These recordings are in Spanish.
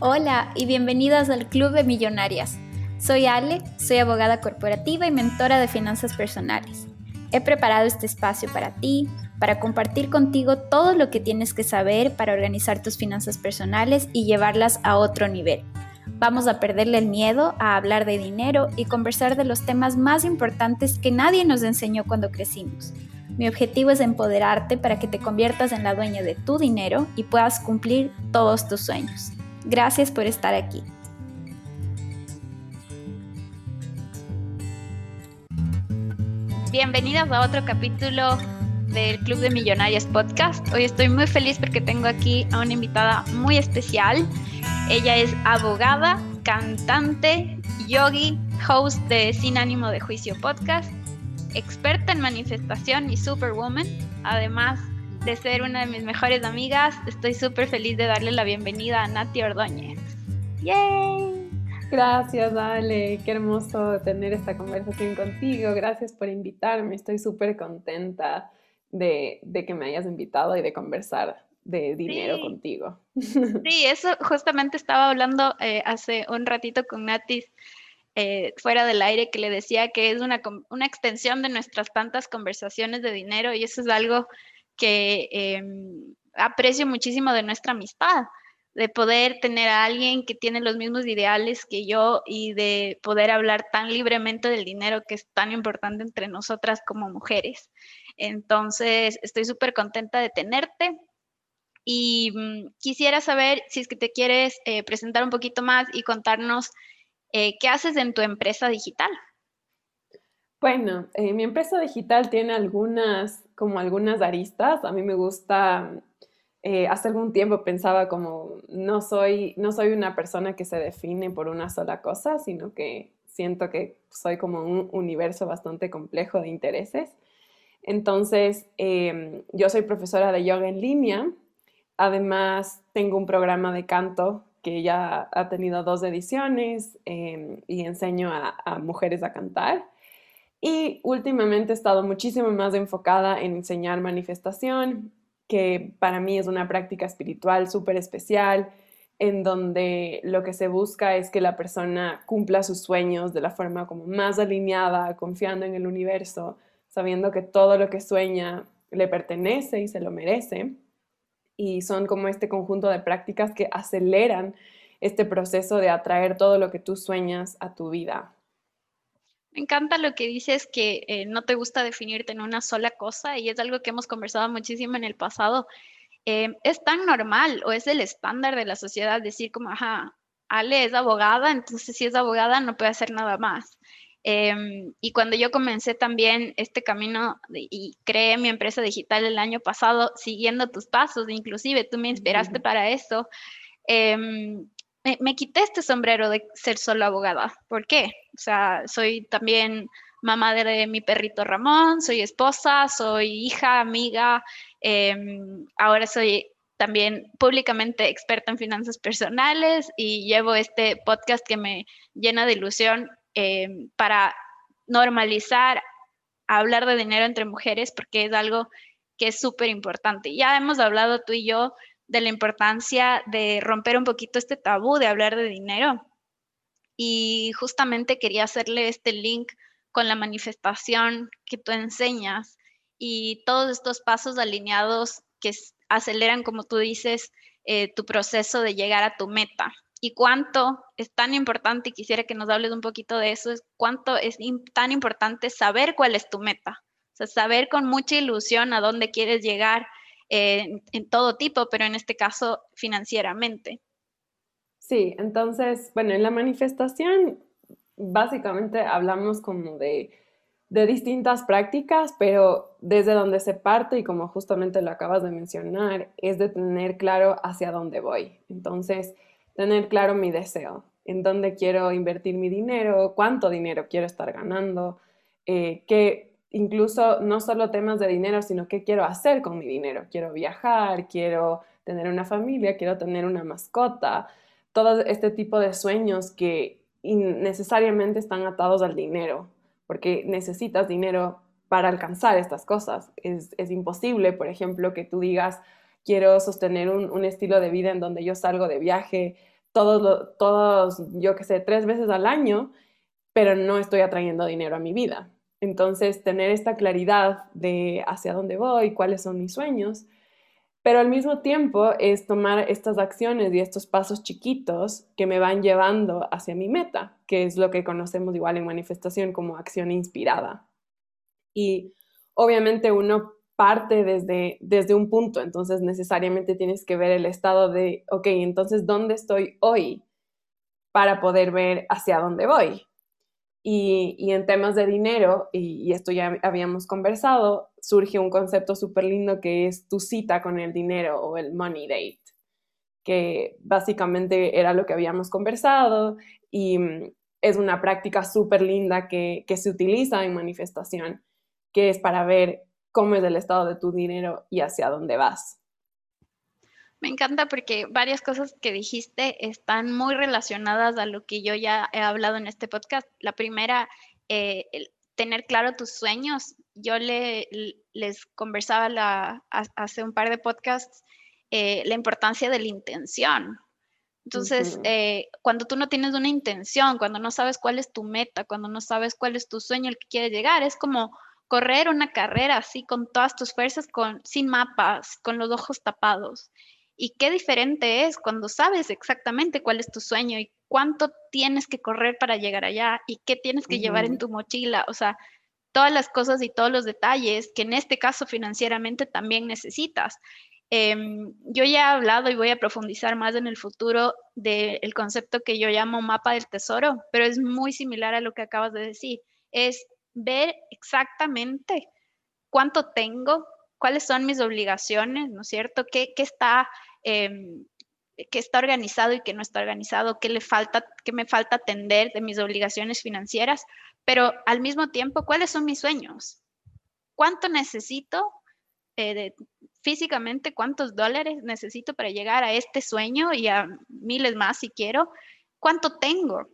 Hola y bienvenidas al Club de Millonarias. Soy Ale, soy abogada corporativa y mentora de finanzas personales. He preparado este espacio para ti, para compartir contigo todo lo que tienes que saber para organizar tus finanzas personales y llevarlas a otro nivel. Vamos a perderle el miedo a hablar de dinero y conversar de los temas más importantes que nadie nos enseñó cuando crecimos. Mi objetivo es empoderarte para que te conviertas en la dueña de tu dinero y puedas cumplir todos tus sueños. Gracias por estar aquí. Bienvenidas a otro capítulo del Club de Millonarias Podcast. Hoy estoy muy feliz porque tengo aquí a una invitada muy especial. Ella es abogada, cantante, yogi, host de Sin ánimo de juicio podcast, experta en manifestación y superwoman. Además, de ser una de mis mejores amigas. Estoy súper feliz de darle la bienvenida a Nati Ordóñez. ¡Yay! Gracias, Ale. Qué hermoso tener esta conversación contigo. Gracias por invitarme. Estoy súper contenta de, que me hayas invitado y de conversar de dinero contigo. Sí, eso justamente estaba hablando eh, hace un ratito con Nati eh, fuera del aire que le decía que es una, una extensión de nuestras tantas conversaciones de dinero y eso es algo que em, aprecio muchísimo de nuestra amistad, de poder tener a alguien que tiene los mismos ideales que yo y de poder hablar tan libremente del dinero que es tan importante entre nosotras como mujeres. Entonces, estoy súper contenta de tenerte. Y mm, quisiera saber si es que te quieres eh, presentar un poquito más y contarnos eh, qué haces en tu empresa digital. Bueno, eh, mi empresa digital tiene algunas, como algunas aristas. A mí me gusta, eh, hace algún tiempo pensaba como, no soy, no soy una persona que se define por una sola cosa, sino que siento que soy como un universo bastante complejo de intereses. Entonces, em, yo soy profesora de yoga en línea. Además, tengo un programa de canto que ya ha tenido dos ediciones em, y enseño a mujeres a cantar. Y últimamente he estado muchísimo más enfocada en enseñar manifestación, que para mí es una práctica espiritual súper especial, en donde lo que se busca es que la persona cumpla sus sueños de la forma como más alineada, confiando en el universo, sabiendo que todo lo que sueña le pertenece y se lo merece. Y son como este conjunto de prácticas que aceleran este proceso de atraer todo lo que tú sueñas a tu vida. Me encanta lo que dices que eh, no te gusta definirte en una sola cosa y es algo que hemos conversado muchísimo en el pasado. Eh, es tan normal o es el estándar de la sociedad decir como, ajá, Ale es abogada, entonces si es abogada no puede hacer nada más. Em, y cuando yo comencé también este camino y creé mi empresa digital el año pasado, siguiendo tus pasos, inclusive tú me inspiraste para eso, em, me, quité este sombrero de ser solo abogada. ¿Por qué? O sea, soy también mamá de mi perrito Ramón, soy esposa, soy hija, amiga, em, ahora soy también públicamente experta en finanzas personales y llevo este podcast que me llena de ilusión em, para normalizar hablar de dinero entre mujeres porque es algo que es súper importante. Ya hemos hablado tú y yo de la importancia de romper un poquito este tabú de hablar de dinero. Y justamente quería hacerle este link con la manifestación que tú enseñas y todos estos pasos alineados que aceleran, como tú dices, eh, tu proceso de llegar a tu meta. Y cuánto es tan importante, y quisiera que nos hables un poquito de eso, es cuánto es tan importante saber cuál es tu meta. O sea, saber con mucha ilusión a dónde quieres llegar en todo tipo, pero en este caso financieramente. Sí, entonces, bueno, en la manifestación básicamente hablamos como de, de distintas prácticas, pero desde donde se parte, y como justamente lo acabas de mencionar, es de tener claro hacia dónde voy. Entonces, tener claro mi deseo, en dónde quiero invertir mi dinero, cuánto dinero quiero estar ganando, eh, qué, incluso no solo temas de dinero, sino qué quiero hacer con mi dinero. Quiero viajar, quiero tener una familia, quiero tener una mascota, todo este tipo de sueños que necesariamente están atados al dinero, porque necesitas dinero para alcanzar estas cosas. Es, imposible, por ejemplo, que tú digas, quiero sostener un, un, estilo de vida en donde yo salgo de viaje todos, todos, yo qué sé, tres veces al año, pero no estoy atrayendo dinero a mi vida. Entonces, tener esta claridad de hacia dónde voy, cuáles son mis sueños, pero al mismo tiempo es tomar estas acciones y estos pasos chiquitos que me van llevando hacia mi meta, que es lo que conocemos igual en manifestación como acción inspirada. Y obviamente uno parte desde, desde un punto, entonces necesariamente tienes que ver el estado de, ok, entonces, ¿dónde estoy hoy para poder ver hacia dónde voy? Y, en temas de dinero, y, esto ya habíamos conversado, surge un concepto súper lindo que es tu cita con el dinero o el money date, que básicamente era lo que habíamos conversado y mm, es una práctica súper linda que, que se utiliza en manifestación, que es para ver cómo es el estado de tu dinero y hacia dónde vas. Me encanta porque varias cosas que dijiste están muy relacionadas a lo que yo ya he hablado en este podcast. La primera, eh, tener claro tus sueños. Yo le, les conversaba hace un par de podcasts eh, la importancia de la intención. Entonces, eh, cuando tú no tienes una intención, cuando no sabes cuál es tu meta, cuando no sabes cuál es tu sueño, el que quieres llegar, es como correr una carrera así con todas tus fuerzas, con, sin mapas, con los ojos tapados. Y qué diferente es cuando sabes exactamente cuál es tu sueño y cuánto tienes que correr para llegar allá y qué tienes que llevar en tu mochila. O sea, todas las cosas y todos los detalles que en este caso financieramente también necesitas. Em, yo ya he hablado y voy a profundizar más en el futuro del concepto que yo llamo mapa del tesoro, pero es muy similar a lo que acabas de decir. Es ver exactamente cuánto tengo, cuáles son mis obligaciones, ¿no es cierto? ¿Qué, está, em, está organizado y qué no está organizado? ¿Qué, le falta, ¿Qué me falta atender de mis obligaciones financieras? Pero al mismo tiempo, ¿cuáles son mis sueños? ¿Cuánto necesito eh, físicamente? ¿Cuántos dólares necesito para llegar a este sueño y a miles más si quiero? ¿Cuánto tengo?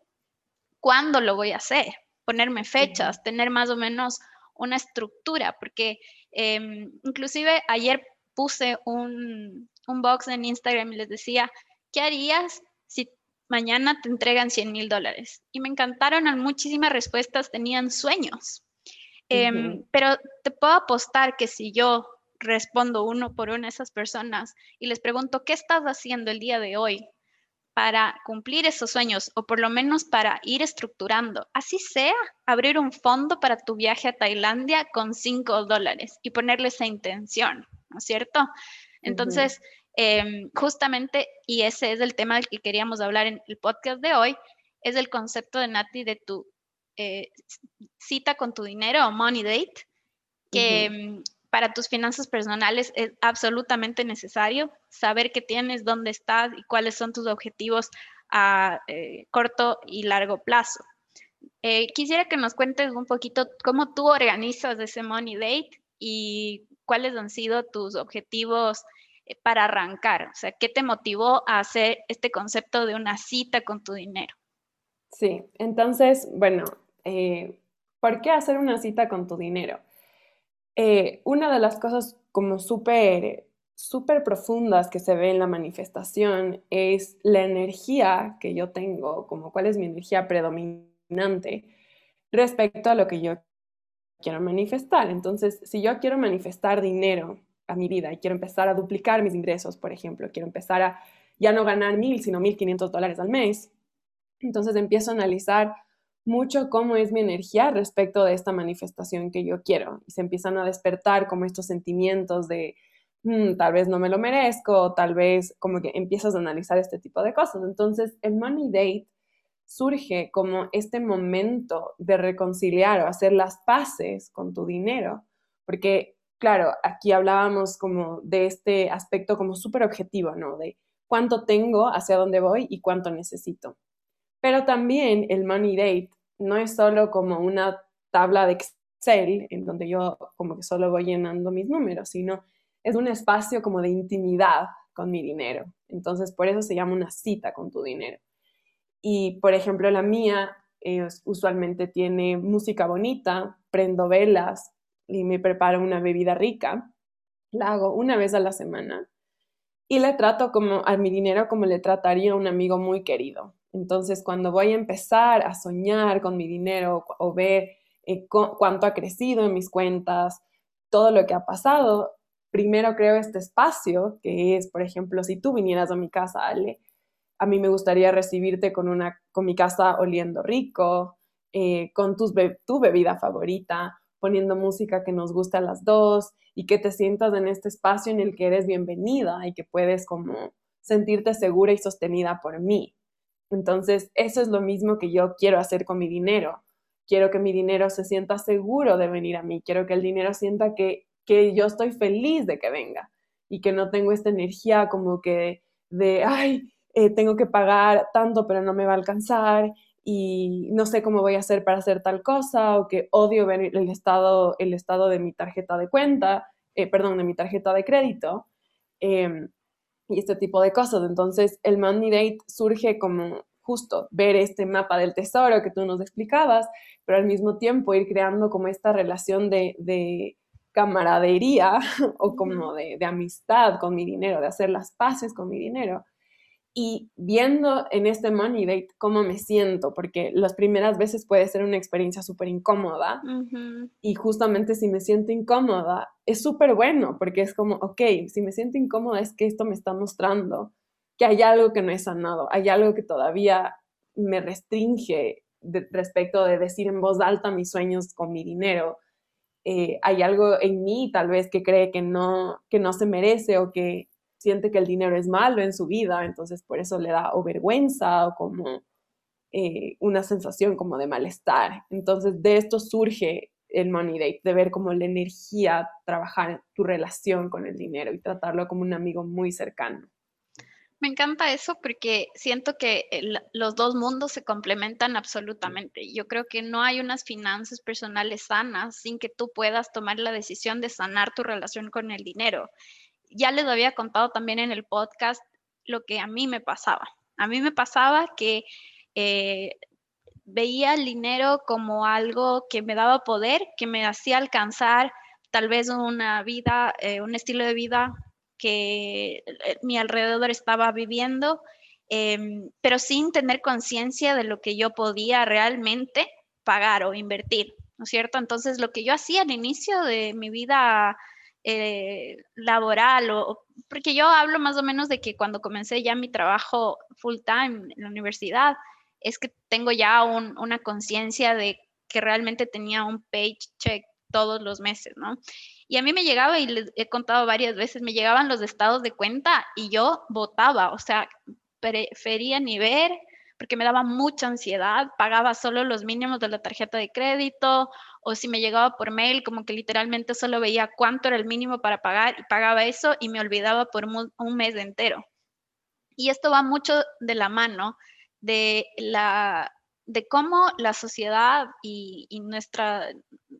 ¿Cuándo lo voy a hacer? ponerme fechas, tener más o menos una estructura, porque em, inclusive ayer puse un, un box en Instagram y les decía, ¿qué harías si mañana te entregan 100 mil dólares? Y me encantaron, muchísimas respuestas tenían sueños. Em, pero te puedo apostar que si yo respondo uno por uno a esas personas y les pregunto, ¿qué estás haciendo el día de hoy para cumplir esos sueños o por lo menos para ir estructurando, así sea, abrir un fondo para tu viaje a Tailandia con 5 dólares y ponerle esa intención, ¿no es cierto? Entonces, em, justamente, y ese es el tema del que queríamos hablar en el podcast de hoy, es el concepto de Nati de tu eh, cita con tu dinero o money date, que para tus finanzas personales es absolutamente necesario saber qué tienes, dónde estás y cuáles son tus objetivos a eh, corto y largo plazo. Eh, quisiera que nos cuentes un poquito cómo tú organizas ese Money Date y cuáles han sido tus objetivos eh, para arrancar. O sea, ¿qué te motivó a hacer este concepto de una cita con tu dinero? Sí, entonces, bueno, ¿por qué hacer una cita con tu dinero? Eh, una de las cosas como súper súper profundas que se ve en la manifestación es la energía que yo tengo, como cuál es mi energía predominante respecto a lo que yo quiero manifestar. Entonces, si yo quiero manifestar dinero a mi vida y quiero empezar a duplicar mis ingresos, por ejemplo, quiero empezar a ya no ganar mil, sino mil quinientos dólares al mes, entonces empiezo a analizar mucho cómo es mi energía respecto de esta manifestación que yo quiero. Y se empiezan a despertar como estos sentimientos de mm, tal vez no me lo merezco, tal vez como que empiezas a analizar este tipo de cosas. Entonces, el Money Date surge como este momento de reconciliar o hacer las paces con tu dinero, porque claro, aquí hablábamos como de este aspecto como súper objetivo, ¿no? De cuánto tengo, hacia dónde voy y cuánto necesito. Pero también el Money Date no es solo como una tabla de Excel en donde yo como que solo voy llenando mis números, sino es un espacio como de intimidad con mi dinero. Entonces, por eso se llama una cita con tu dinero. Y, por ejemplo, la mía usualmente tiene música bonita, prendo velas y me preparo una bebida rica. La hago una vez a la semana y le trato como a mi dinero como le trataría a un amigo muy querido. Entonces, cuando voy a empezar a soñar con mi dinero o ver eh, cuánto ha crecido en mis cuentas, todo lo que ha pasado, primero creo este espacio, que es, por ejemplo, si tú vinieras a mi casa, Ale, a mí me gustaría recibirte con, una, con mi casa oliendo rico, eh, con tus tu bebida favorita, poniendo música que nos gusta a las dos y que te sientas en este espacio en el que eres bienvenida y que puedes como sentirte segura y sostenida por mí. Entonces, eso es lo mismo que yo quiero hacer con mi dinero. Quiero que mi dinero se sienta seguro de venir a mí. Quiero que el dinero sienta que, que yo estoy feliz de que venga y que no tengo esta energía como que de, ay, eh, tengo que pagar tanto pero no me va a alcanzar y no sé cómo voy a hacer para hacer tal cosa o que odio ver el estado, el estado de mi tarjeta de cuenta, eh, perdón, de mi tarjeta de crédito. Em, y este tipo de cosas. Entonces, el Money Date surge como justo ver este mapa del tesoro que tú nos explicabas, pero al mismo tiempo ir creando como esta relación de, camaradería o como de, de, amistad con mi dinero, de hacer las paces con mi dinero y viendo en este money date cómo me siento, porque las primeras veces puede ser una experiencia súper incómoda y justamente si me siento incómoda es súper bueno porque es como, ok, si me siento incómoda es que esto me está mostrando que hay algo que no he sanado, hay algo que todavía me restringe respecto de decir en voz alta mis sueños con mi dinero. Eh, hay algo en mí tal vez que cree que no, que no se merece o que siente que el dinero es malo en su vida, entonces por eso le da o vergüenza o como eh, una sensación como de malestar. Entonces de esto surge el Money Date, de ver como la energía trabajar tu relación con el dinero y tratarlo como un amigo muy cercano. Me encanta eso porque siento que los dos mundos se complementan absolutamente. Yo creo que no hay unas finanzas personales sanas sin que tú puedas tomar la decisión de sanar tu relación con el dinero ya les había contado también en el podcast lo que a mí me pasaba. A mí me pasaba que eh, veía el dinero como algo que me daba poder, que me hacía alcanzar tal vez una vida, eh, un estilo de vida que eh, mi alrededor estaba viviendo, em, pero sin tener conciencia de lo que yo podía realmente pagar o invertir, ¿no es cierto? Entonces, lo que yo hacía al inicio de mi vida eh, laboral, o, porque yo hablo más o menos de que cuando comencé ya mi trabajo full time en la universidad, es que tengo ya una conciencia de que realmente tenía un paycheck todos los meses, ¿no? Y a mí me llegaba, y les he contado varias veces, me llegaban los estados de cuenta y yo votaba, o sea, prefería ni ver, porque me daba mucha ansiedad, pagaba solo los mínimos de la tarjeta de crédito o si me llegaba por mail, como que literalmente solo veía cuánto era el mínimo para pagar y pagaba eso y me olvidaba por un mes entero. Y esto va mucho de la mano de la de cómo la sociedad y, nuestra,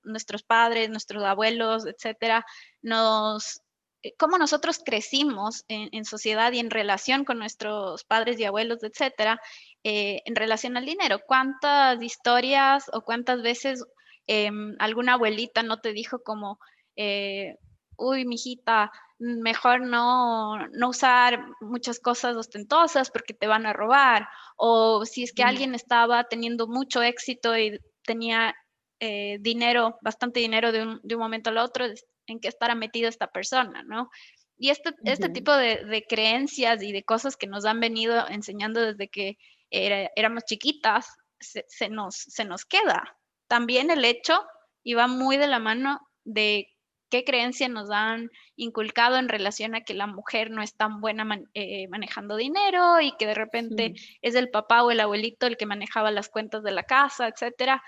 nuestros padres, nuestros abuelos, etcétera, nos, eh, cómo nosotros crecimos en, sociedad y en relación con nuestros padres y abuelos, etcétera, eh, en relación al dinero. ¿Cuántas historias o cuántas veces Em, alguna abuelita no te dijo como, eh, uy, mijita, mejor no, no usar muchas cosas ostentosas porque te van a robar. O si es que alguien estaba teniendo mucho éxito y tenía eh, dinero, bastante dinero de un, de un, momento al otro, en qué estará metida esta persona, ¿no? Y este, este tipo de, creencias y de cosas que nos han venido enseñando desde que éramos chiquitas, se, nos, se nos queda, también el hecho iba muy de la mano de qué creencias nos han inculcado en relación a que la mujer no es tan buena eh, manejando dinero y que de repente es el papá o el abuelito el que manejaba las cuentas de la casa, etcétera.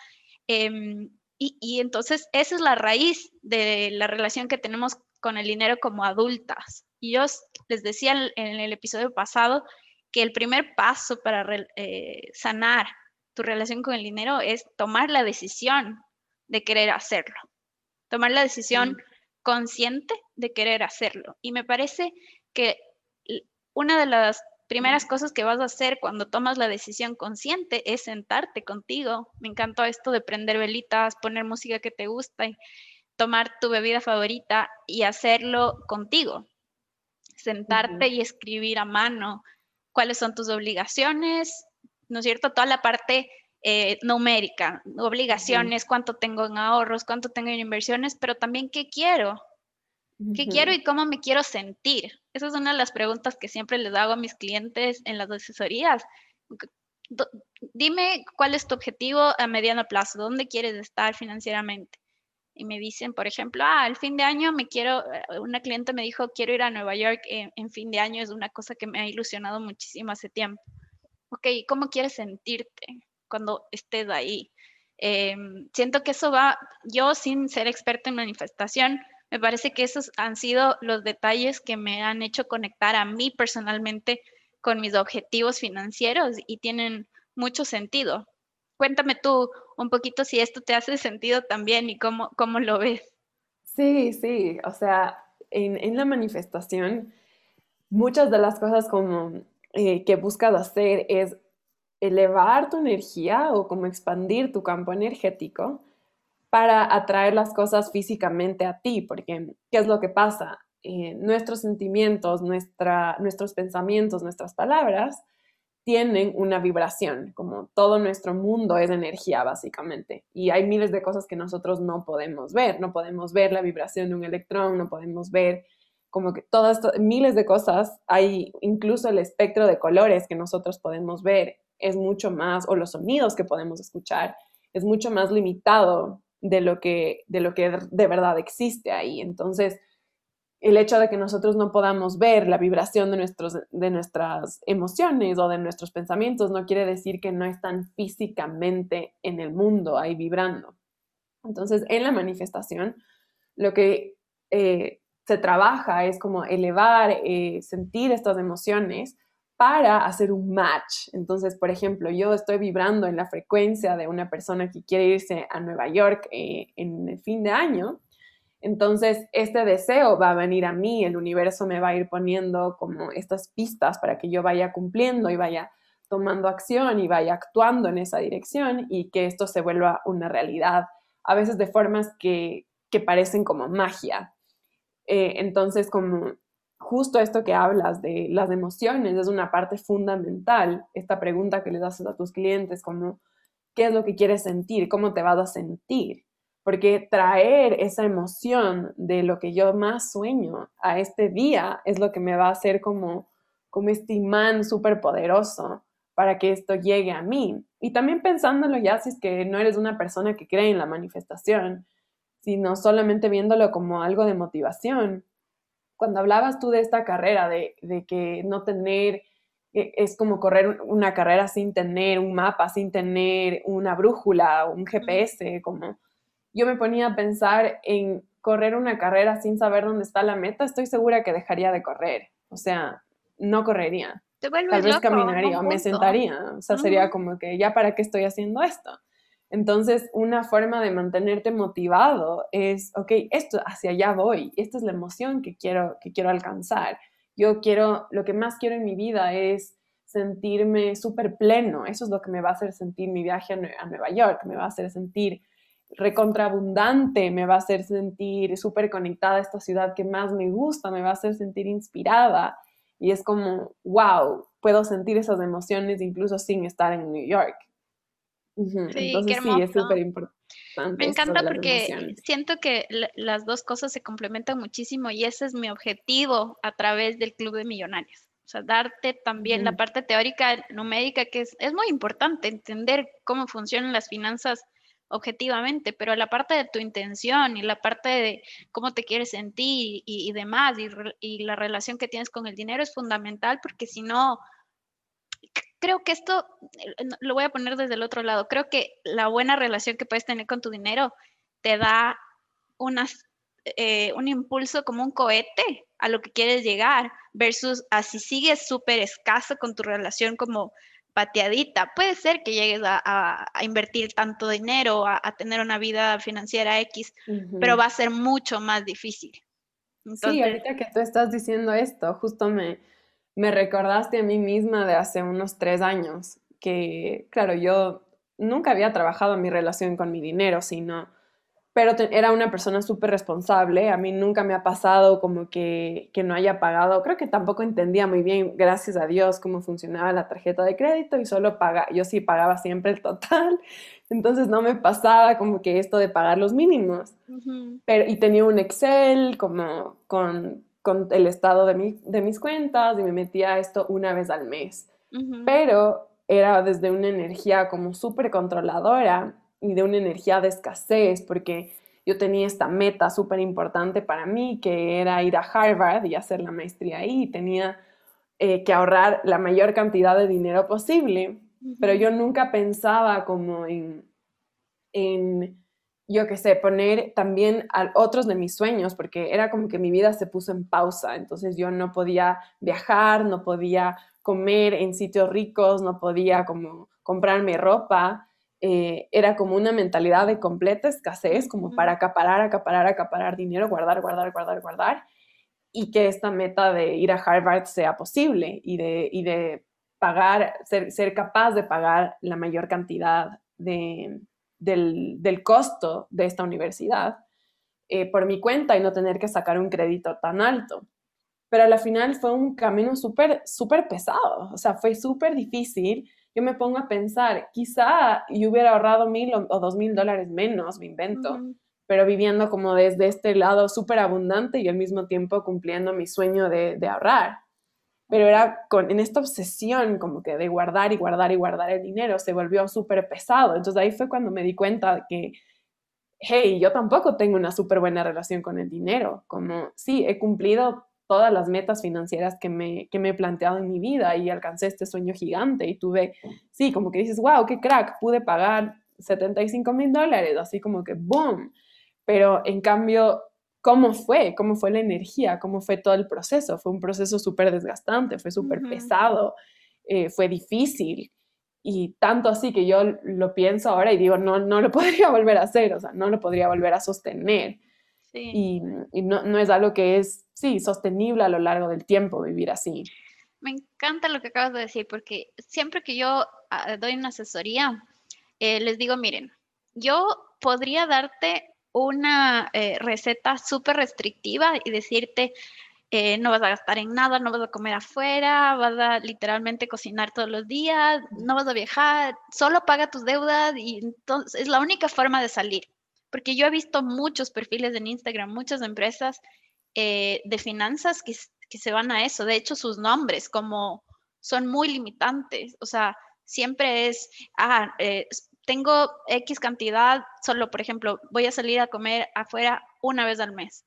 Em, y, entonces esa es la raíz de la relación que tenemos con el dinero como adultas. Y yo les decía en, el episodio pasado que el primer paso para eh, sanar tu relación con el dinero es tomar la decisión de querer hacerlo, tomar la decisión consciente de querer hacerlo. Y me parece que una de las primeras cosas que vas a hacer cuando tomas la decisión consciente es sentarte contigo. Me encantó esto de prender velitas, poner música que te gusta y tomar tu bebida favorita y hacerlo contigo. sentarte y escribir a mano cuáles son tus obligaciones, ¿no es cierto? Toda la parte eh, numérica, obligaciones, cuánto tengo en ahorros, cuánto tengo en inversiones, pero también qué quiero, qué quiero y cómo me quiero sentir. Esa es una de las preguntas que siempre les hago a mis clientes en las asesorías. Dime cuál es tu objetivo a mediano plazo, dónde quieres estar financieramente. Y me dicen, por ejemplo, ah, el fin de año me quiero, eh, una cliente me dijo, quiero ir a Nueva York en, en fin de año, es una cosa que me ha ilusionado muchísimo hace tiempo. Ok, ¿cómo quieres sentirte? cuando estés ahí. Em, siento que eso va, yo sin ser experta en manifestación, me parece que esos han sido los detalles que me han hecho conectar a mí personalmente con mis objetivos financieros y tienen mucho sentido. Cuéntame tú un poquito si esto te hace sentido también y cómo, cómo lo ves. Sí, sí, o sea, en, en la manifestación, muchas de las cosas como eh, que buscas hacer es elevar tu energía o como expandir tu campo energético para atraer las cosas físicamente a ti, porque ¿qué es lo que pasa? Eh, nuestros sentimientos, nuestra, nuestros pensamientos, nuestras palabras tienen una vibración, como todo nuestro mundo es energía básicamente. Y hay miles de cosas que nosotros no podemos ver, no podemos ver la vibración de un electrón, no podemos ver como que todas, miles de cosas, hay incluso el espectro de colores que nosotros podemos ver es mucho más, o los sonidos que podemos escuchar, es mucho más limitado de lo que de, lo que de verdad existe ahí. Entonces, el hecho de que nosotros no podamos ver la vibración de, nuestros, de nuestras emociones o de nuestros pensamientos no quiere decir que no están físicamente en el mundo ahí vibrando. Entonces, en la manifestación, lo que eh, se trabaja es como elevar, eh, sentir estas emociones para hacer un match. Entonces, por ejemplo, yo estoy vibrando en la frecuencia de una persona que quiere irse a Nueva York eh, en el fin de año. Entonces, este deseo va a venir a mí, el universo me va a ir poniendo como estas pistas para que yo vaya cumpliendo y vaya tomando acción y vaya actuando en esa dirección y que esto se vuelva una realidad, a veces de formas que, parecen como magia. Eh, entonces, como justo esto que hablas de las emociones es una parte fundamental, esta pregunta que les haces a tus clientes, como, ¿qué es lo que quieres sentir? ¿Cómo te vas a sentir? Porque traer esa emoción de lo que yo más sueño a este día es lo que me va a hacer como, como este imán súper poderoso para que esto llegue a mí. Y también pensándolo ya, si es que no eres una persona que cree en la manifestación, sino solamente viéndolo como algo de motivación, cuando hablabas tú de esta carrera, de, que no tener, e, es como correr una carrera sin tener un mapa, sin tener una brújula, un GPS, como yo me ponía a pensar en correr una carrera sin saber dónde está la meta, estoy segura que dejaría de correr. O sea, no correría. Tal vez caminaría o me sentaría. O sea, sería como que ya para qué estoy haciendo esto. Entonces, una forma de mantenerte motivado es, ok, esto, hacia allá voy, esta es la emoción que quiero, que quiero alcanzar. Yo quiero, lo que más quiero en mi vida es sentirme súper pleno, eso es lo que me va a hacer sentir mi viaje a, Nueva York, me va a hacer sentir recontraabundante, me va a hacer sentir súper conectada a esta ciudad que más me gusta, me va a hacer sentir inspirada. Y es como, wow, puedo sentir esas emociones incluso sin estar en New York. Sí, Entonces sí, es súper importante. Me encanta porque siento que las dos cosas se complementan muchísimo y ese es mi objetivo a través del Club de Millonarios. O sea, darte también la parte teórica, numérica, que es, es muy importante entender cómo funcionan las finanzas objetivamente, pero la parte de tu intención y la parte de cómo te quieres sentir y, demás, y, la relación que tienes con el dinero es fundamental porque si no, creo que esto eh, lo voy a poner desde el otro lado. Creo que la buena relación que puedes tener con tu dinero te da eh, un impulso como un cohete a lo que quieres llegar, versus así sigues súper escaso con tu relación como pateadita. Puede ser que llegues a, invertir tanto dinero, a, tener una vida financiera X, pero va a ser mucho más difícil. sí, ahorita que tú estás diciendo esto, justo me, me recordaste a mí misma de hace unos tres años, que claro, yo nunca había trabajado en mi relación con mi dinero, sino pero era una persona súper responsable. A mí nunca me ha pasado como que, que, no haya pagado. Creo que tampoco entendía muy bien, gracias a Dios, cómo funcionaba la tarjeta de crédito y solo paga, yo sí pagaba siempre el total. Entonces no me pasaba como que esto de pagar los mínimos. pero, y tenía un Excel como con, con el estado de, mi, de mis cuentas y me metía esto una vez al mes. Pero era desde una energía como súper controladora y de una energía de escasez, porque yo tenía esta meta súper importante para mí, que era ir a Harvard y hacer la maestría ahí, tenía eh, que ahorrar la mayor cantidad de dinero posible, pero yo nunca pensaba como en, en yo qué sé, poner también a otros de mis sueños, porque era como que mi vida se puso en pausa, entonces yo no podía viajar, no podía comer en sitios ricos, no podía como comprarme ropa, eh, era como una mentalidad de completa escasez, como para acaparar, acaparar, acaparar dinero, guardar, guardar, guardar, guardar, y que esta meta de ir a Harvard sea posible y de, y de pagar, ser, ser capaz de pagar la mayor cantidad de, del, del costo de esta universidad eh, por mi cuenta y no tener que sacar un crédito tan alto. Pero al final fue un camino súper, súper pesado, o sea, fue súper difícil yo me pongo a pensar, quizá yo hubiera ahorrado mil o, dos mil dólares menos, me invento, pero viviendo como desde este lado súper abundante y al mismo tiempo cumpliendo mi sueño de, ahorrar. Pero era con, en esta obsesión como que de guardar y guardar y guardar el dinero, se volvió súper pesado. Entonces ahí fue cuando me di cuenta que, hey, yo tampoco tengo una súper buena relación con el dinero. Como, sí, he cumplido todas las metas financieras que me, que me he planteado en mi vida y alcancé este sueño gigante y tuve, sí, como que dices, wow, qué crack, pude pagar 75 mil dólares, así como que, boom. Pero en cambio, ¿cómo fue? ¿Cómo fue la energía? ¿Cómo fue todo el proceso? Fue un proceso súper desgastante, fue súper pesado, eh, fue difícil. Y tanto así que yo lo pienso ahora y digo, no, no lo podría volver a hacer, o sea, no lo podría volver a sostener. Y, no, no, es algo que es, sí, sostenible a lo largo del tiempo vivir así. Me encanta lo que acabas de decir, porque siempre que yo ah, doy una asesoría, eh, les digo, miren, yo podría darte una eh, receta súper restrictiva y decirte, eh, no vas a gastar en nada, no vas a comer afuera, vas a literalmente cocinar todos los días, no vas a viajar, solo paga tus deudas y entonces es la única forma de salir porque yo he visto muchos perfiles en Instagram, muchas empresas eh, de finanzas que, se van a eso. De hecho, sus nombres como son muy limitantes. O sea, siempre es, ah, eh, tengo X cantidad, solo, por ejemplo, voy a salir a comer afuera una vez al mes.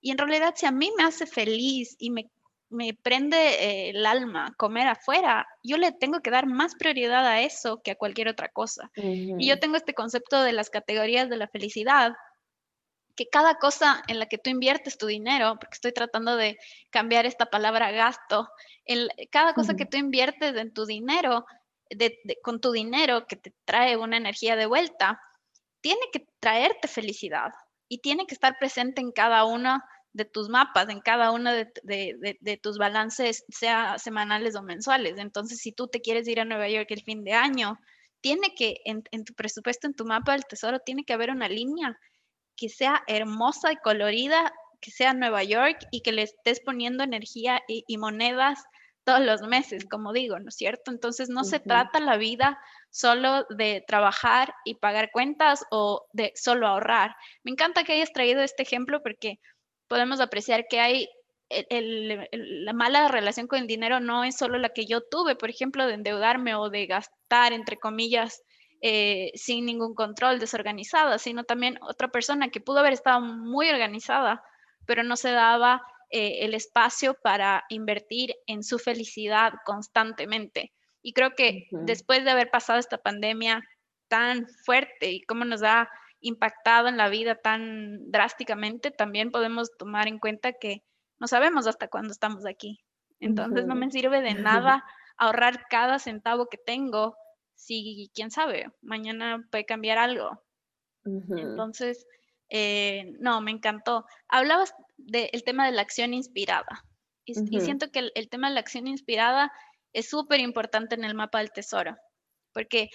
Y en realidad, si a mí me hace feliz y me me prende eh, el alma comer afuera, yo le tengo que dar más prioridad a eso que a cualquier otra cosa. Y yo tengo este concepto de las categorías de la felicidad, que cada cosa en la que tú inviertes tu dinero, porque estoy tratando de cambiar esta palabra gasto, en cada cosa que tú inviertes en tu dinero, con tu dinero que te trae una energía de vuelta, tiene que traerte felicidad y tiene que estar presente en cada una de tus mapas, en cada uno de, tus balances, sea semanales o mensuales. Entonces, si tú te quieres ir a Nueva York el fin de año, tiene que, en, tu presupuesto, en tu mapa del tesoro, tiene que haber una línea que sea hermosa y colorida, que sea Nueva York y que le estés poniendo energía y, monedas todos los meses, como digo, ¿no es cierto? Entonces no se trata la vida solo de trabajar y pagar cuentas o de solo ahorrar. Me encanta que hayas traído este ejemplo porque podemos apreciar que hay la mala relación con el dinero no es solo la que yo tuve, por ejemplo, de endeudarme o de gastar, entre comillas, eh, sin ningún control, desorganizada, sino también otra persona que pudo haber estado muy organizada, pero no se daba eh, el espacio para invertir en su felicidad constantemente. Y creo que después de haber pasado esta pandemia tan fuerte y cómo nos da impactado en la vida tan drásticamente, también podemos tomar en cuenta que no sabemos hasta cuándo estamos aquí. Entonces no me sirve de nada ahorrar cada centavo que tengo si, quién sabe, mañana puede cambiar algo. Entonces, eh, no, me encantó. Hablabas del tema de la acción inspirada y, siento que el, tema de la acción inspirada es súper importante en el mapa del tesoro porque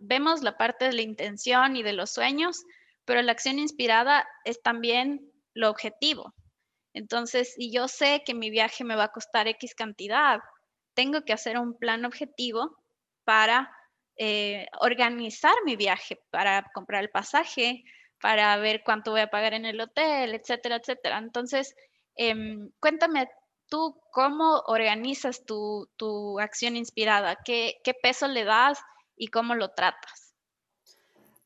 vemos la parte de la intención y de los sueños, pero la acción inspirada es también lo objetivo. Entonces, si yo sé que mi viaje me va a costar X cantidad, tengo que hacer un plan objetivo para eh, organizar mi viaje, para comprar el pasaje, para ver cuánto voy a pagar en el hotel, etcétera, etcétera. Entonces, em, cuéntame tú cómo organizas tu, acción inspirada, ¿Qué, ¿Qué, peso le das y cómo lo tratas.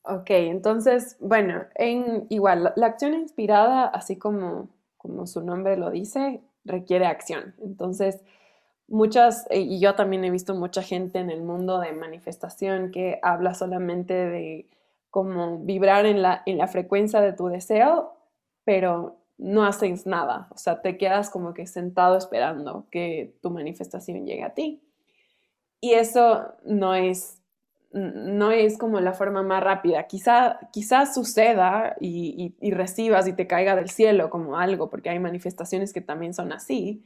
Ok, entonces, bueno, en, igual, la, acción inspirada, así como, como su nombre lo dice, requiere acción. Entonces, muchas, eh, y yo también he visto mucha gente en el mundo de manifestación que habla solamente de cómo vibrar en la, en la frecuencia de tu deseo, pero no haces nada, o sea, te quedas como que sentado esperando que tu manifestación llegue a ti. Y eso no es, no es como la forma más rápida. Quizá, quizá suceda y, y recibas y te caiga del cielo como algo, porque hay manifestaciones que también son así,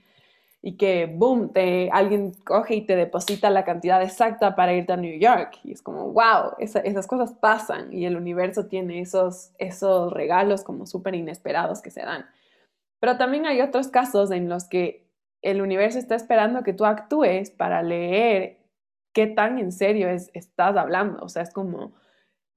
y que, boom, te, alguien coge y te deposita la cantidad exacta para irte a New York. Y es como, wow, esas cosas pasan y el universo tiene esos, esos regalos como súper inesperados que se dan. Pero también hay otros casos en los que el universo está esperando que tú actúes para leer qué tan en serio es, estás hablando. O sea, es como,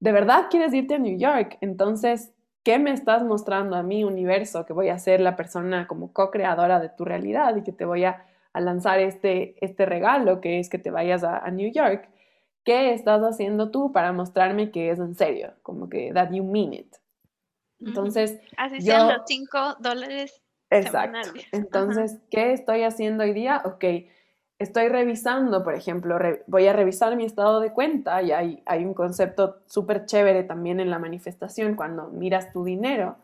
¿de verdad quieres irte a New York? Entonces ¿qué me estás mostrando a mí, universo? Que voy a ser la persona como co-creadora de tu realidad y que te voy a, lanzar este, este regalo que es que te vayas a, New York. ¿Qué estás haciendo tú para mostrarme que es en serio? Como que that you mean it. Entonces. Así sean los cinco dólares. Exacto. Entonces, ¿qué estoy haciendo hoy día? Ok estoy revisando, por ejemplo, voy a revisar mi estado de cuenta y hay, un concepto súper chévere también en la manifestación cuando miras tu dinero,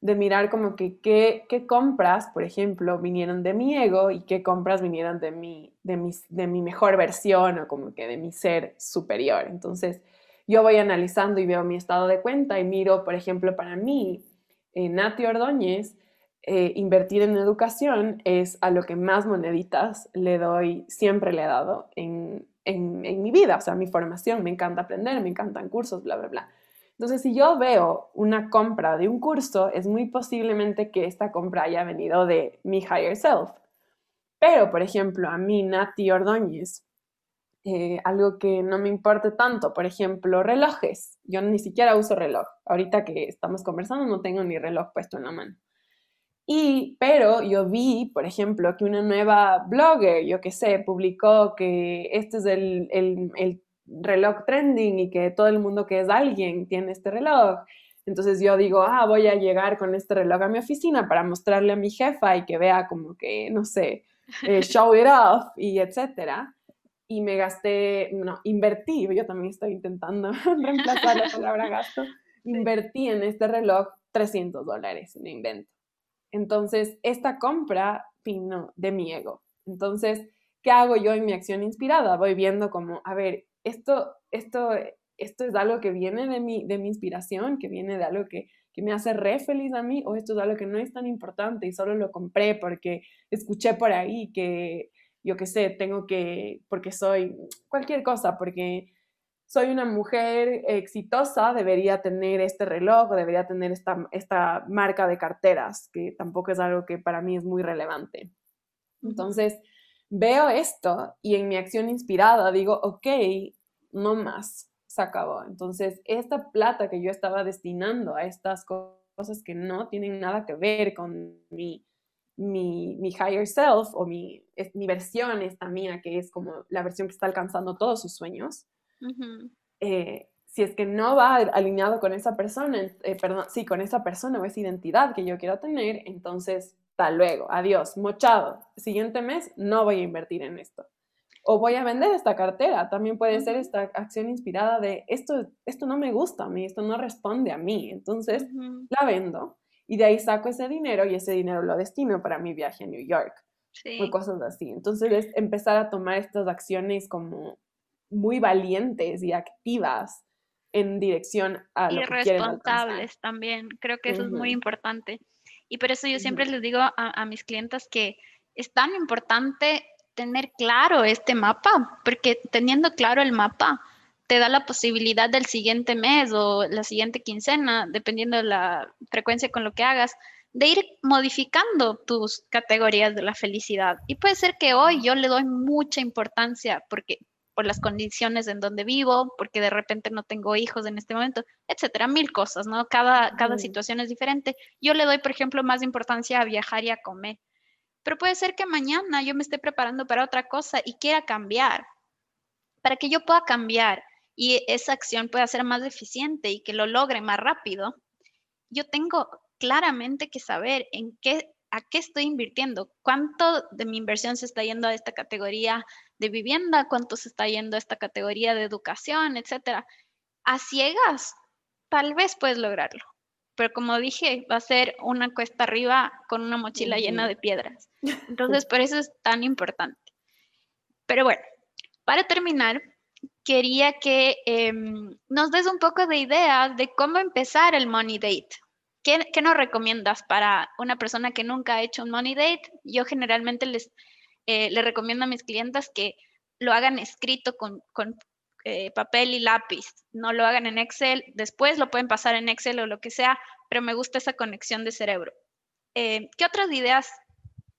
de mirar como que qué, qué, compras, por ejemplo, vinieron de mi ego y qué compras vinieron de mi, de, mi, de mi mejor versión o como que de mi ser superior. Entonces, yo voy analizando y veo mi estado de cuenta y miro, por ejemplo, para mí, eh, Nati Ordóñez, eh, invertir en educación es a lo que más moneditas le doy, siempre le he dado en, en, mi vida, o sea, mi formación, me encanta aprender, me encantan cursos, bla, bla, bla. Entonces, si yo veo una compra de un curso, es muy posiblemente que esta compra haya venido de mi higher self. Pero, por ejemplo, a mí, Nati Ordóñez, eh, algo que no me importe tanto, por ejemplo, relojes. Yo ni siquiera uso reloj. Ahorita que estamos conversando no tengo ni reloj puesto en la mano. Y, pero yo vi, por ejemplo, que una nueva blogger, yo qué sé, publicó que este es el, el, el, reloj trending y que todo el mundo que es alguien tiene este reloj. Entonces yo digo, ah, voy a llegar con este reloj a mi oficina para mostrarle a mi jefa y que vea como que, no sé, eh, show it off y etcétera. Y me gasté, no, invertí, yo también estoy intentando reemplazar la palabra gasto, invertí en este reloj 300 dólares, me invento. Entonces, esta compra vino de mi ego. Entonces, ¿qué hago yo en mi acción inspirada? Voy viendo como, a ver, esto, esto, esto es algo que viene de mi, de mi inspiración, que viene de algo que, que me hace re feliz a mí, o esto es algo que no es tan importante y solo lo compré porque escuché por ahí que, yo qué sé, tengo que, porque soy cualquier cosa, porque soy una mujer exitosa, debería tener este reloj debería tener esta, esta marca de carteras, que tampoco es algo que para mí es muy relevante. Entonces, veo esto y en mi acción inspirada digo, ok, no más, se acabó. Entonces, esta plata que yo estaba destinando a estas cosas que no tienen nada que ver con mi, mi, mi higher self o mi, mi versión, esta mía, que es como la versión que está alcanzando todos sus sueños, eh, si es que no va alineado con esa persona, eh, perdón, sí, con esa persona o esa identidad que yo quiero tener, entonces, hasta luego, adiós, mochado. Siguiente mes no voy a invertir en esto. O voy a vender esta cartera. También puede ser esta acción inspirada de esto, esto no me gusta a mí, esto no responde a mí. Entonces, la vendo y de ahí saco ese dinero y ese dinero lo destino para mi viaje a New York. O cosas así. Entonces, es empezar a tomar estas acciones como muy valientes y activas en dirección a lo y responsables también. Creo que eso es muy importante. Y por eso yo siempre les digo a, mis clientes que es tan importante tener claro este mapa, porque teniendo claro el mapa, te da la posibilidad del siguiente mes o la siguiente quincena, dependiendo de la frecuencia con lo que hagas, de ir modificando tus categorías de la felicidad. Y puede ser que hoy yo le doy mucha importancia porque por las condiciones en donde vivo, porque de repente no tengo hijos en este momento, etcétera, mil cosas, ¿no? Cada, cada situación es diferente. Yo le doy, por ejemplo, más importancia a viajar y a comer. Pero puede ser que mañana yo me esté preparando para otra cosa y quiera cambiar. Para que yo pueda cambiar y esa acción pueda ser más eficiente y que lo logre más rápido, yo tengo claramente que saber en qué, a qué estoy invirtiendo, cuánto de mi inversión se está yendo a esta categoría de vivienda, cuánto se está yendo a esta categoría de educación, etcétera. A ciegas, tal vez puedes lograrlo, pero como dije, va a ser una cuesta arriba con una mochila llena de piedras. Entonces, por eso es tan importante. Pero bueno, para terminar, quería que em, nos des un poco de ideas de cómo empezar el Money Date. ¿Qué, nos recomiendas para una persona que nunca ha hecho un Money Date? Yo generalmente les, eh, recomiendo a mis clientes que lo hagan escrito con, eh, papel y lápiz, no lo hagan en Excel, después lo pueden pasar en Excel o lo que sea, pero me gusta esa conexión de cerebro. Eh, ¿Qué otras ideas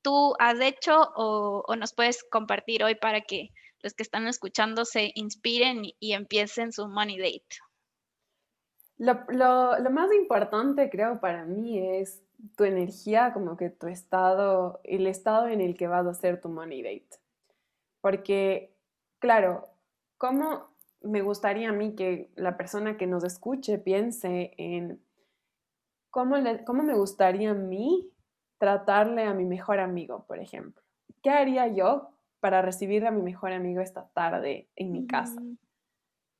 tú has hecho o, o nos puedes compartir hoy para que los que están escuchando se inspiren y, empiecen su money date? Lo, más importante creo para mí es tu energía, como que tu estado, el estado en el que vas a hacer tu money date. Porque, claro, ¿cómo me gustaría a mí que la persona que nos escuche piense en cómo, cómo me gustaría a mí tratarle a mi mejor amigo, por ejemplo? ¿Qué haría yo para recibir a mi mejor amigo esta tarde en mi casa?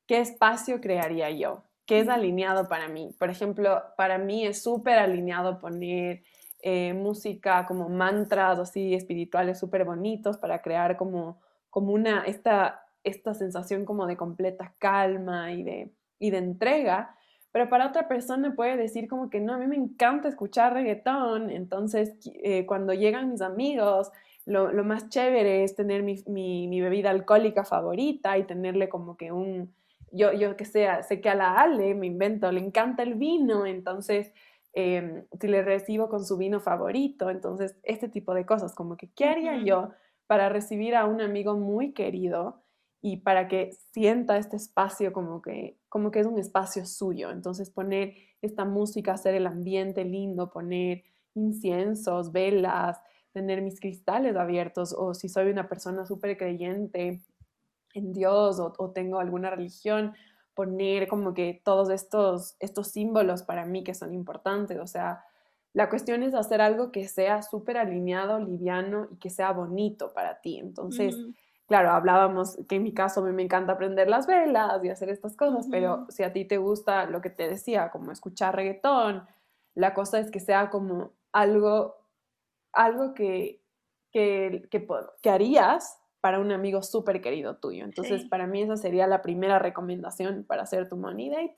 ¿Qué espacio crearía yo? ¿Qué es alineado para mí? Por ejemplo, para mí es súper alineado poner eh, música como mantras así espirituales súper bonitos para crear como, como una, esta, esta sensación como de completa calma y de, y de entrega. Pero para otra persona puede decir como que no, a mí me encanta escuchar reggaetón, entonces eh, cuando llegan mis amigos lo, más chévere es tener mi, bebida alcohólica favorita y tenerle como que un, yo, yo que sea, sé que a la Ale, me invento, le encanta el vino, entonces em, si le recibo con su vino favorito, entonces este tipo de cosas, como que, ¿qué haría yo para recibir a un amigo muy querido y para que sienta este espacio como que, como que es un espacio suyo? Entonces poner esta música, hacer el ambiente lindo, poner inciensos, velas, tener mis cristales abiertos o si soy una persona súper creyente en Dios o, tengo alguna religión, poner como que todos estos, estos símbolos para mí que son importantes. O sea, la cuestión es hacer algo que sea súper alineado, liviano y que sea bonito para ti. Entonces, claro, hablábamos que en mi caso a mí me encanta prender las velas y hacer estas cosas, pero si a ti te gusta lo que te decía, como escuchar reggaetón, la cosa es que sea como algo algo que, que, que, harías para un amigo súper querido tuyo. Entonces, para mí esa sería la primera recomendación para hacer tu money date.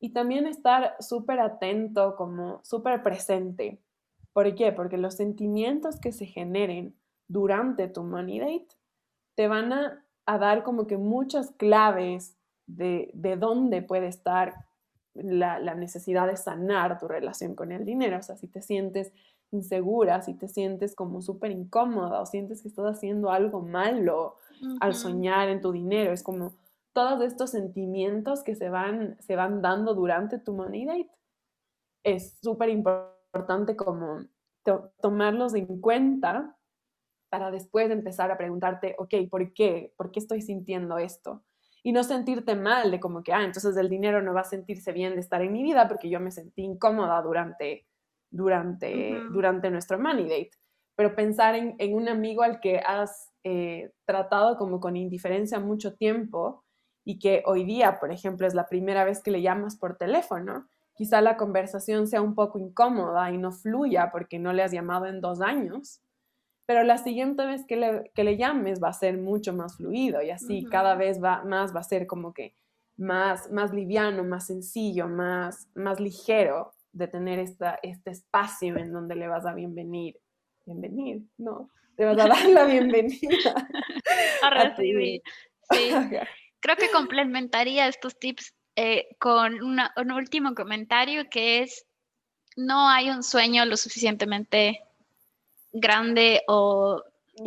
Y también estar súper atento, como súper presente. ¿Por qué? Porque los sentimientos que se generen durante tu money date te van a, dar como que muchas claves de, de dónde puede estar la, la, necesidad de sanar tu relación con el dinero. O sea, si te sientes insegura, si te sientes como súper incómoda o sientes que estás haciendo algo malo al soñar en tu dinero, es como todos estos sentimientos que se van, se van dando durante tu money date. Es súper importante como tomarlos en cuenta para después empezar a preguntarte, ok, ¿por qué? ¿Por qué estoy sintiendo esto? Y no sentirte mal de como que, ah, entonces el dinero no va a sentirse bien de estar en mi vida porque yo me sentí incómoda durante durante, durante nuestro money date. Pero pensar en, en un amigo al que has eh, tratado como con indiferencia mucho tiempo y que hoy día, por ejemplo, es la primera vez que le llamas por teléfono, quizá la conversación sea un poco incómoda y no fluya porque no le has llamado en dos años, pero la siguiente vez que le, que le llames va a ser mucho más fluido y así cada vez va, más va a ser como que más, más liviano, más sencillo, más, más ligero de tener esta, este espacio en donde le vas a bienvenir. Bienvenir, no, te vas a dar la bienvenida. a recibir. Sí. creo que complementaría estos tips eh, con un último comentario que es, no hay un sueño lo suficientemente grande o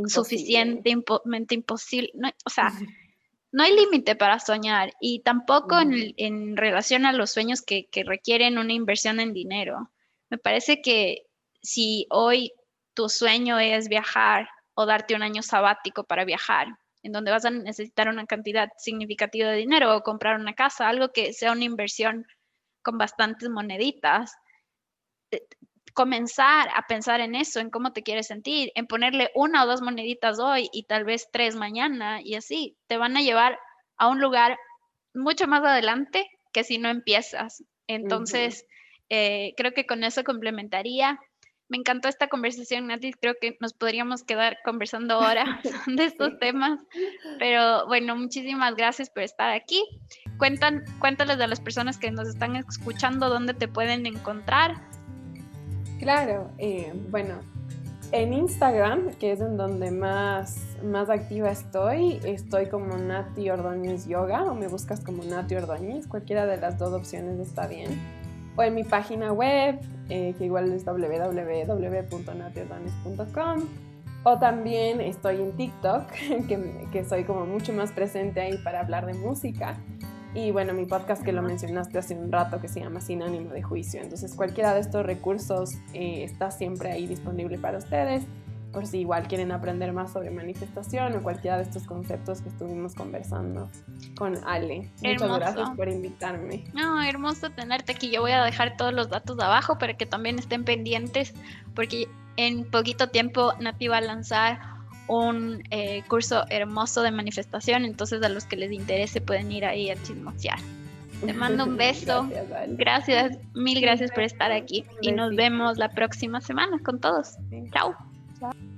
suficientemente imposible. o sea, no hay límite para soñar y tampoco en, relación a los sueños que, que requieren una inversión en dinero. Me parece que si hoy tu sueño es viajar o darte un año sabático para viajar, en donde vas a necesitar una cantidad significativa de dinero o comprar una casa, algo que sea una inversión con bastantes moneditas, comenzar a pensar en eso, en cómo te quieres sentir, en ponerle una o dos moneditas hoy y tal vez tres mañana y así, te van a llevar a un lugar mucho más adelante que si no empiezas. Entonces, eh, creo que con eso complementaría me encantó esta conversación, Nati. Creo que nos podríamos quedar conversando ahora de estos temas. Pero bueno, muchísimas gracias por estar aquí. Cuentan, cuéntales a las personas que nos están escuchando dónde te pueden encontrar. Claro, eh, bueno, en Instagram, que es en donde más, más activa estoy, estoy como Nati Ordóñez Yoga o me buscas como Nati Ordóñez. Cualquiera de las dos opciones está bien o en mi página web, eh, que igual es www.natiordanes.com. O también estoy en TikTok, que, que soy como mucho más presente ahí para hablar de música. Y bueno, mi podcast que lo mencionaste hace un rato que se llama Sin ánimo de juicio. Entonces cualquiera de estos recursos eh, está siempre ahí disponible para ustedes por si igual quieren aprender más sobre manifestación o cualquiera de estos conceptos que estuvimos conversando con Ale. Muchas gracias por invitarme. No, hermoso tenerte aquí. Yo voy a dejar todos los datos abajo para que también estén pendientes porque en poquito tiempo Nati va a lanzar un eh, curso hermoso de manifestación, entonces a los que les interese pueden ir ahí a chismosear. Te mando un beso. gracias, mil gracias por estar aquí y nos vemos la próxima semana con todos. Chao. 啥？